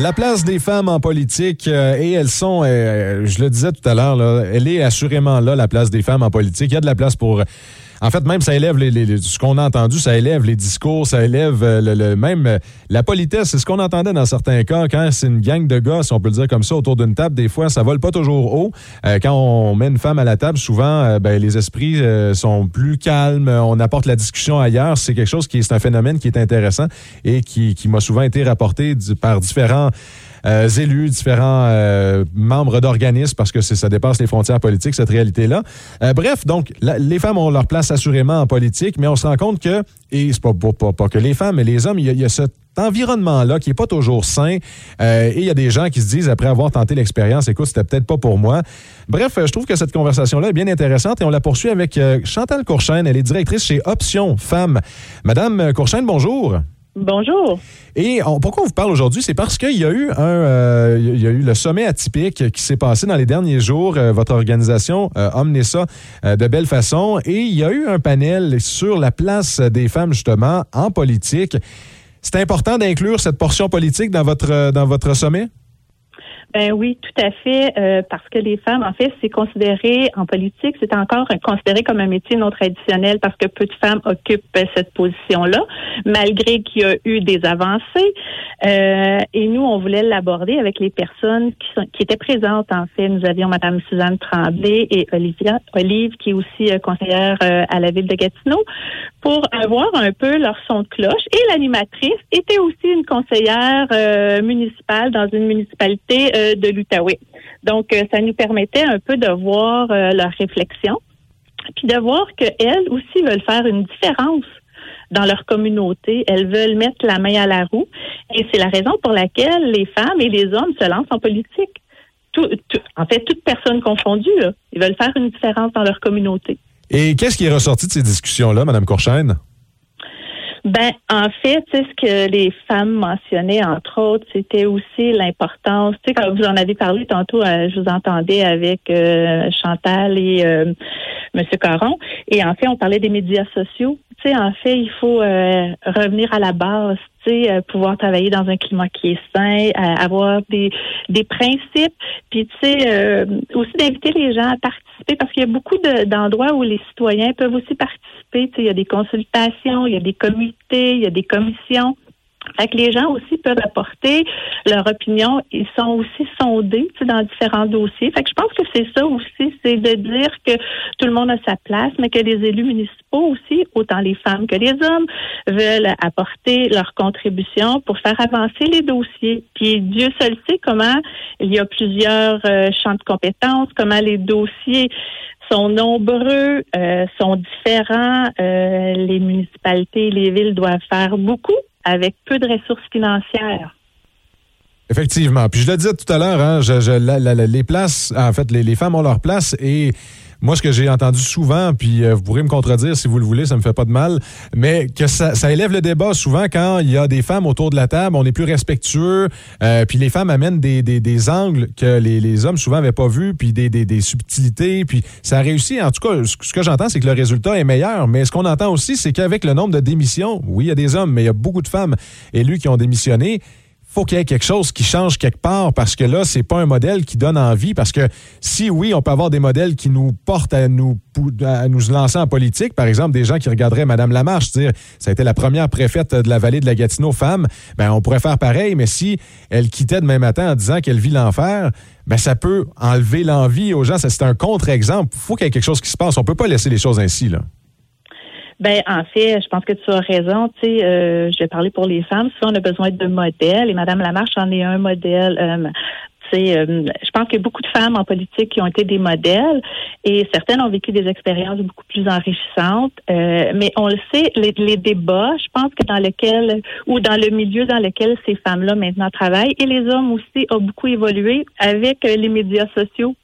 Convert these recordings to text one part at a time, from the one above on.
La place des femmes en politique, euh, et elles sont, euh, je le disais tout à l'heure, elle est assurément là, la place des femmes en politique. Il y a de la place pour en fait, même ça élève les, ce qu'on a entendu, ça élève les discours, ça élève euh, le, même euh, la politesse. C'est ce qu'on entendait dans certains cas quand c'est une gang de gars, si on peut le dire comme ça, autour d'une table. Des fois, ça vole pas toujours haut. Euh, quand on met une femme à la table, souvent, ben, les esprits sont plus calmes. On apporte la discussion ailleurs. C'est quelque chose qui est un phénomène qui est intéressant et qui, qui m'a souvent été rapporté par différents euh, élus, différents euh, membres d'organismes, parce que ça dépasse les frontières politiques, cette réalité-là. Euh, bref, donc, les femmes ont leur place assurément en politique, mais on se rend compte que, et c'est pas, pas, pas, que les femmes, mais les hommes, il y a, cet environnement-là qui est pas toujours sain. et il y a des gens qui se disent, après avoir tenté l'expérience, écoute, c'était peut-être pas pour moi. Bref, je trouve que cette conversation-là est bien intéressante et on la poursuit avec Chantal Courchaine. Elle est directrice chez Option Femmes. Madame Courchaine, bonjour. Bonjour. Et pourquoi on vous parle aujourd'hui? C'est parce qu'il y a eu un, euh, y a eu le sommet atypique qui s'est passé dans les derniers jours. Euh, votre organisation euh, ça euh, de belle façon. Et il y a eu un panel sur la place des femmes, justement, en politique. C'est important d'inclure cette portion politique dans votre sommet? Ben oui, tout à fait, euh, parce que les femmes, en fait, c'est considéré en politique, c'est encore considéré comme un métier non traditionnel parce que peu de femmes occupent cette position-là, malgré qu'il y a eu des avancées. Euh, et nous, on voulait l'aborder avec les personnes qui, sont, qui étaient présentes. En fait, nous avions Madame Suzanne Tremblay et Olivia, Olive, qui est aussi euh, conseillère à la ville de Gatineau, pour avoir un peu leur son de cloche. Et l'animatrice était aussi une conseillère municipale dans une municipalité euh, de l'Outaouais. Donc, euh, ça nous permettait un peu de voir euh, leur réflexion, puis de voir qu'elles aussi veulent faire une différence dans leur communauté. Elles veulent mettre la main à la roue. Et c'est la raison pour laquelle les femmes et les hommes se lancent en politique. en fait, toutes personnes confondues, ils veulent faire une différence dans leur communauté. Et qu'est-ce qui est ressorti de ces discussions-là, Mme Courchaine? Ben, en fait, ce que les femmes mentionnaient, entre autres, c'était aussi l'importance. Tu sais, quand vous en avez parlé tantôt, euh, je vous entendais avec euh, Chantal et euh, Monsieur Caron, et en fait, on parlait des médias sociaux. Tu sais, en fait, il faut revenir à la base. Tu sais, pouvoir travailler dans un climat qui est sain, avoir des des principes, puis tu sais, aussi d'inviter les gens à participer parce qu'il y a beaucoup d'endroits où les citoyens peuvent aussi participer il y a des consultations, il y a des comités, il y a des commissions. Fait que les gens aussi peuvent apporter leur opinion. Ils sont aussi sondés dans différents dossiers. Fait que je pense que c'est ça aussi, c'est de dire que tout le monde a sa place, mais que les élus municipaux aussi, autant les femmes que les hommes, veulent apporter leur contribution pour faire avancer les dossiers. Puis Dieu seul sait comment il y a plusieurs euh, champs de compétences, comment les dossiers sont nombreux, euh, sont différents. Euh, les municipalités, les villes doivent faire beaucoup avec peu de ressources financières. Effectivement. Puis je le disais tout à l'heure, hein, les places, en fait, les, femmes ont leur place et moi, ce que j'ai entendu souvent, puis euh, vous pourrez me contredire si vous le voulez, ça me fait pas de mal, mais que ça, élève le débat souvent quand il y a des femmes autour de la table, on est plus respectueux, euh, puis les femmes amènent des, des, des angles que les, les, hommes souvent n'avaient pas vus, puis des, des, des, subtilités, puis ça a réussi. En tout cas, ce que j'entends, c'est que le résultat est meilleur, mais ce qu'on entend aussi, c'est qu'avec le nombre de démissions, oui, il y a des hommes, mais il y a beaucoup de femmes élues qui ont démissionné faut qu'il y ait quelque chose qui change quelque part parce que là, c'est pas un modèle qui donne envie. Parce que si oui, on peut avoir des modèles qui nous portent à nous, lancer en politique, par exemple, des gens qui regarderaient Madame Lamarche dire ça a été la première préfète de la vallée de la Gatineau femme, ben on pourrait faire pareil, mais si elle quittait demain matin en disant qu'elle vit l'enfer, ben ça peut enlever l'envie aux gens. C'est un contre-exemple. faut qu'il y ait quelque chose qui se passe. On peut pas laisser les choses ainsi, là. Ben, en fait, je pense que tu as raison. Tu sais, euh, je vais parler pour les femmes. Si on a besoin de modèles, et Madame Lamarche en est un modèle. Euh, euh, je pense qu'il y a beaucoup de femmes en politique qui ont été des modèles et certaines ont vécu des expériences beaucoup plus enrichissantes. Euh, mais on le sait, les, les, débats, je pense que dans lequel ou dans le milieu dans lequel ces femmes-là maintenant travaillent et les hommes aussi ont beaucoup évolué avec les médias sociaux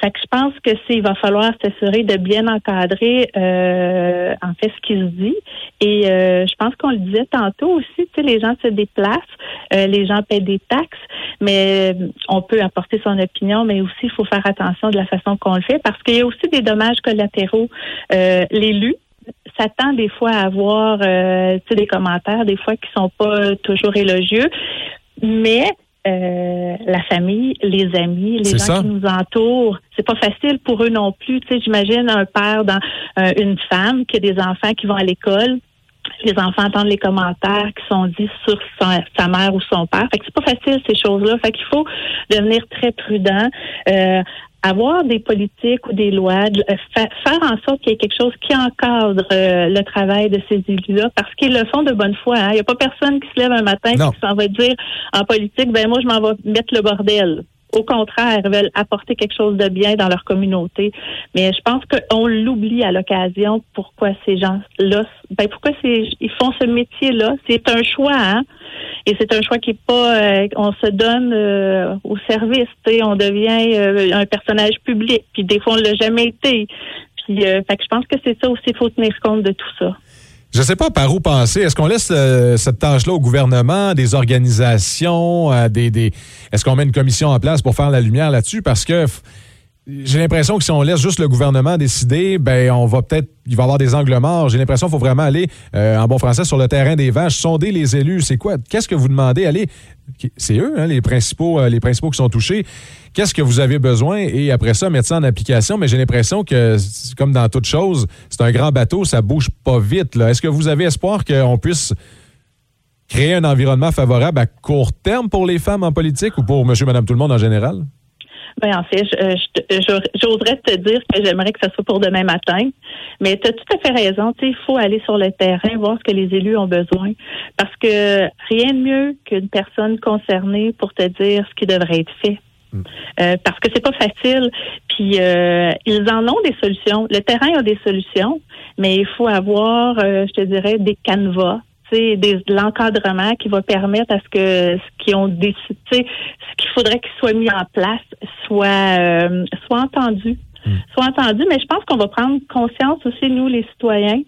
fait que je pense que c'est va falloir s'assurer de bien encadrer euh, en fait ce qui se dit. Et euh, je pense qu'on le disait tantôt aussi, tu sais, les gens se déplacent, euh, les gens paient des taxes, mais on peut apporter son opinion, mais aussi il faut faire attention de la façon qu'on le fait parce qu'il y a aussi des dommages collatéraux. L'élu s'attend des fois à avoir des commentaires, des fois qui sont pas toujours élogieux, mais euh, la famille, les amis, les gens qui nous entourent. C'est pas facile pour eux non plus. Tu sais, j'imagine un père dans euh, une femme qui a des enfants qui vont à l'école. Les enfants entendent les commentaires qui sont dits sur sa, mère ou son père. Fait que c'est pas facile ces choses-là. Fait qu'il faut devenir très prudent. Euh, avoir des politiques ou des lois, euh, faire en sorte qu'il y ait quelque chose qui encadre euh, le travail de ces élus-là, parce qu'ils le font de bonne foi. Hein. Il n'y a pas personne qui se lève un matin et qui s'en va dire en politique, ben moi je m'en vais mettre le bordel. Au contraire, veulent apporter quelque chose de bien dans leur communauté. Mais je pense qu'on l'oublie à l'occasion. Pourquoi ces gens-là, ben pourquoi ils font ce métier-là C'est un choix, hein? Et c'est un choix qui est pas, euh, on se donne euh, au service. On devient euh, un personnage public. Puis des fois, on l'a jamais été. Puis, fait que je pense que c'est ça aussi. Il faut tenir compte de tout ça. Je ne sais pas par où penser. Est-ce qu'on laisse euh, cette tâche-là au gouvernement, des organisations, euh, des, des... est-ce qu'on met une commission en place pour faire la lumière là-dessus? Parce que j'ai l'impression que si on laisse juste le gouvernement décider, ben on va peut-être, il va y avoir des angles morts. J'ai l'impression qu'il faut vraiment aller, euh, en bon français, sur le terrain des vaches, sonder les élus. C'est quoi? Qu'est-ce que vous demandez? Allez, c'est eux, hein, les principaux, euh, les principaux qui sont touchés. Qu'est-ce que vous avez besoin? Et après ça, mettre ça en application. Mais j'ai l'impression que, comme dans toute chose, c'est un grand bateau, ça bouge pas vite. Est-ce que vous avez espoir qu'on puisse créer un environnement favorable à court terme pour les femmes en politique ou pour Monsieur, Madame, tout le monde en général? Ben, en fait, euh, j'oserais te dire que j'aimerais que ça soit pour demain matin. Mais tu as tout à fait raison. Il faut aller sur le terrain, voir ce que les élus ont besoin. Parce que rien de mieux qu'une personne concernée pour te dire ce qui devrait être fait. Mm. Euh, parce que c'est pas facile. Puis euh, ils en ont des solutions. Le terrain a des solutions, mais il faut avoir, je te dirais, des canevas de l'encadrement qui va permettre à ce que ce qui ont décidé, ce qu'il faudrait qu'il soit mis en place soit euh, soit entendu, hmm. soit entendu. Mais je pense qu'on va prendre conscience aussi nous les citoyens.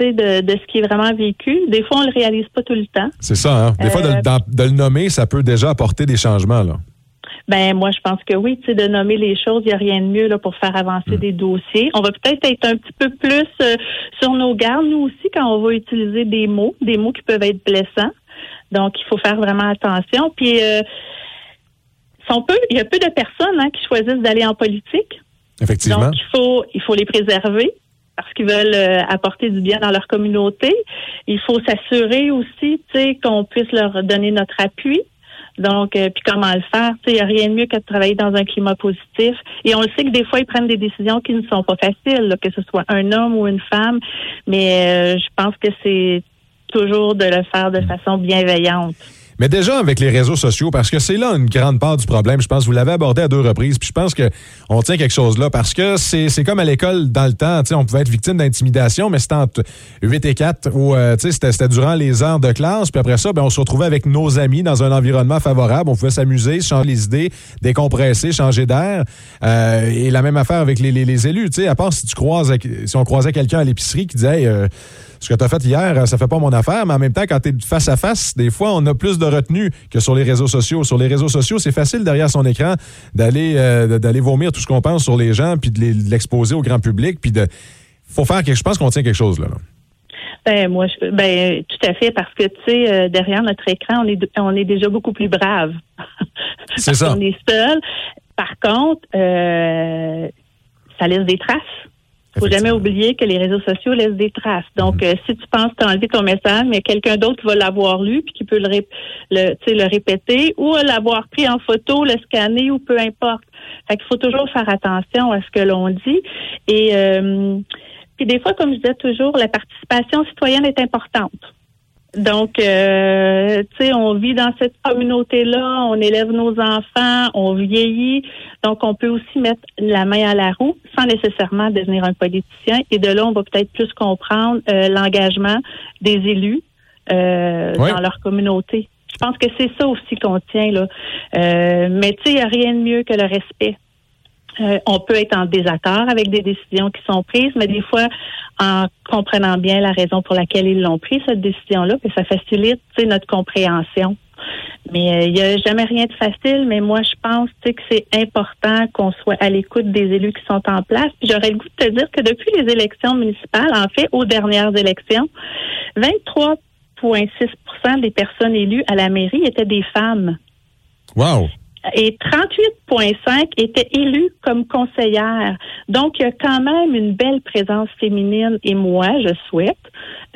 De, de ce qui est vraiment vécu. Des fois, on le réalise pas tout le temps. C'est ça. Hein? Des fois, de, euh, de, le nommer, ça peut déjà apporter des changements. Là. Ben moi, je pense que oui, tu sais, de nommer les choses, il n'y a rien de mieux là, pour faire avancer mm. des dossiers. On va peut-être être un petit peu plus euh, sur nos gardes, nous aussi, quand on va utiliser des mots, des mots qui peuvent être blessants. Donc, il faut faire vraiment attention. Puis, euh, sont peu, il y a peu de personnes hein, qui choisissent d'aller en politique. Effectivement. Donc, il faut, il faut les préserver parce qu'ils veulent euh, apporter du bien dans leur communauté. Il faut s'assurer aussi, tu sais, qu'on puisse leur donner notre appui. Donc, euh, puis comment le faire? Il n'y a rien de mieux que de travailler dans un climat positif. Et on le sait que des fois, ils prennent des décisions qui ne sont pas faciles, que ce soit un homme ou une femme. Mais euh, je pense que c'est toujours de le faire de façon bienveillante. Mais déjà avec les réseaux sociaux, parce que c'est là une grande part du problème. Je pense vous l'avez abordé à deux reprises. Puis je pense que on tient quelque chose là parce que c'est comme à l'école dans le temps. On pouvait être victime d'intimidation, mais c'était entre 8 et 4 ou euh, c'était durant les heures de classe. Puis après ça, ben, on se retrouvait avec nos amis dans un environnement favorable. On pouvait s'amuser, changer les idées, décompresser, changer d'air. Euh, et la même affaire avec les, les, les élus. À part si tu croises, si on croisait quelqu'un à l'épicerie qui disait euh, ce que tu as fait hier, ça fait pas mon affaire, mais en même temps, quand tu es face à face, des fois, on a plus de retenue que sur les réseaux sociaux. Sur les réseaux sociaux, c'est facile derrière son écran d'aller euh, d'aller vomir tout ce qu'on pense sur les gens, puis de l'exposer au grand public, puis de faut faire quelque Je pense qu'on tient quelque chose là. Ben moi, ben tout à fait parce que tu sais euh, derrière notre écran, on est on est déjà beaucoup plus brave. C'est ça. On est seul. Par contre, euh, ça laisse des traces faut jamais oublier que les réseaux sociaux laissent des traces. Donc, mm-hmm. euh, si tu penses t'enlever ton message, mais quelqu'un d'autre va l'avoir lu puis qui peut le, le, le répéter ou l'avoir pris en photo, le scanner ou peu importe. Fait qu'il faut toujours faire attention à ce que l'on dit. Et euh, puis des fois, comme je disais toujours, la participation citoyenne est importante. Donc, euh, tu sais, on vit dans cette communauté-là, on élève nos enfants, on vieillit. Donc, on peut aussi mettre la main à la roue sans nécessairement devenir un politicien. Et de là, on va peut-être plus comprendre euh, l'engagement des élus euh, dans leur communauté. Je pense que c'est ça aussi qu'on tient là. mais tu sais, il n'y a rien de mieux que le respect. Euh, on peut être en désaccord avec des décisions qui sont prises, mais des fois, en comprenant bien la raison pour laquelle ils l'ont pris, cette décision-là, que ça facilite notre compréhension. Mais euh, il n'y a jamais rien de facile, mais moi, je pense que c'est important qu'on soit à l'écoute des élus qui sont en place. J'aurais le goût de te dire que depuis les élections municipales, en fait, aux dernières élections, 23,6% des personnes élues à la mairie étaient des femmes. Wow! Et 38,5 étaient élus comme conseillères. Donc, il y a quand même une belle présence féminine. Et moi, je souhaite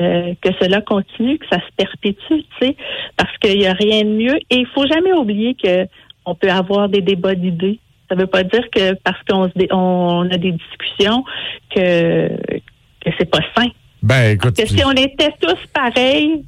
euh, que cela continue, que ça se perpétue, tu sais, parce qu'il n'y a rien de mieux. Et il faut jamais oublier que on peut avoir des débats d'idées. Ça ne veut pas dire que parce qu'on on a des discussions que que c'est pas sain. Ben, écoute. Parce que si on était tous pareils,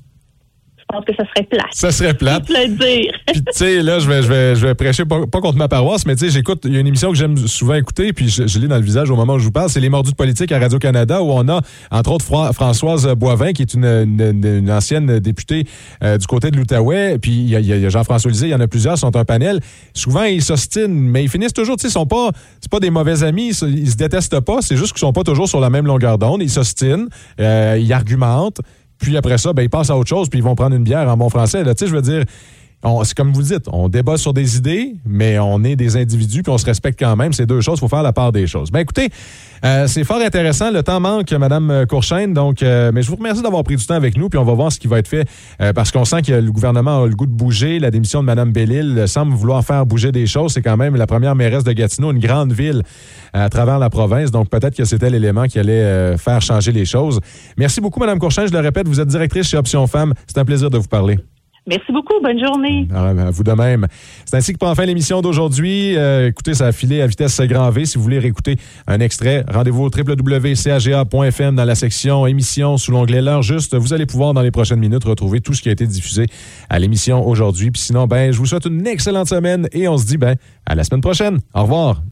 pense que ça serait plate. Ça serait plate. le dire. Puis, tu sais, là, je vais, je, vais, je vais prêcher pas, contre ma paroisse, mais tu sais, j'écoute, il y a une émission que j'aime souvent écouter, puis je, je l'ai dans le visage au moment où je vous parle, c'est Les Mordus de politique à Radio-Canada, où on a, entre autres, Françoise Boivin, qui est une, une, ancienne députée euh, du côté de l'Outaouais, puis il y a, Jean-François Lisée, il y en a plusieurs, sont un panel. Souvent, ils s'ostinent, mais ils finissent toujours, tu sais, ils sont pas, c'est pas des mauvais amis, ils, se détestent pas, c'est juste qu'ils sont pas toujours sur la même longueur d'onde, ils s'ostinent, euh, ils argumentent. Puis après ça, ben, ils passent à autre chose, puis ils vont prendre une bière en bon français. Là, je veux dire, c'est comme vous dites, on débat sur des idées, mais on est des individus, puis on se respecte quand même. C'est deux choses, il faut faire la part des choses. Ben écoutez, euh, c'est fort intéressant. Le temps manque, Mme Courchaine, donc, euh, mais je vous remercie d'avoir pris du temps avec nous, puis on va voir ce qui va être fait, euh, parce qu'on sent que le gouvernement a le goût de bouger. La démission de Mme Bellil semble vouloir faire bouger des choses. C'est quand même la première mairesse de Gatineau, une grande ville à travers la province, donc peut-être que c'était l'élément qui allait faire changer les choses. Merci beaucoup, Mme Courchaine. Je le répète, vous êtes directrice chez Option Femmes. C'est un plaisir de vous parler. Merci beaucoup. Bonne journée. À vous de même. C'est ainsi que prend fin l'émission d'aujourd'hui. Euh, écoutez, ça a filé à vitesse grand V. Si vous voulez réécouter un extrait, rendez-vous au www.caga.fm dans la section émission sous l'onglet L'heure juste. Vous allez pouvoir dans les prochaines minutes retrouver tout ce qui a été diffusé à l'émission aujourd'hui. Puis sinon, ben, je vous souhaite une excellente semaine et on se dit ben à la semaine prochaine. Au revoir.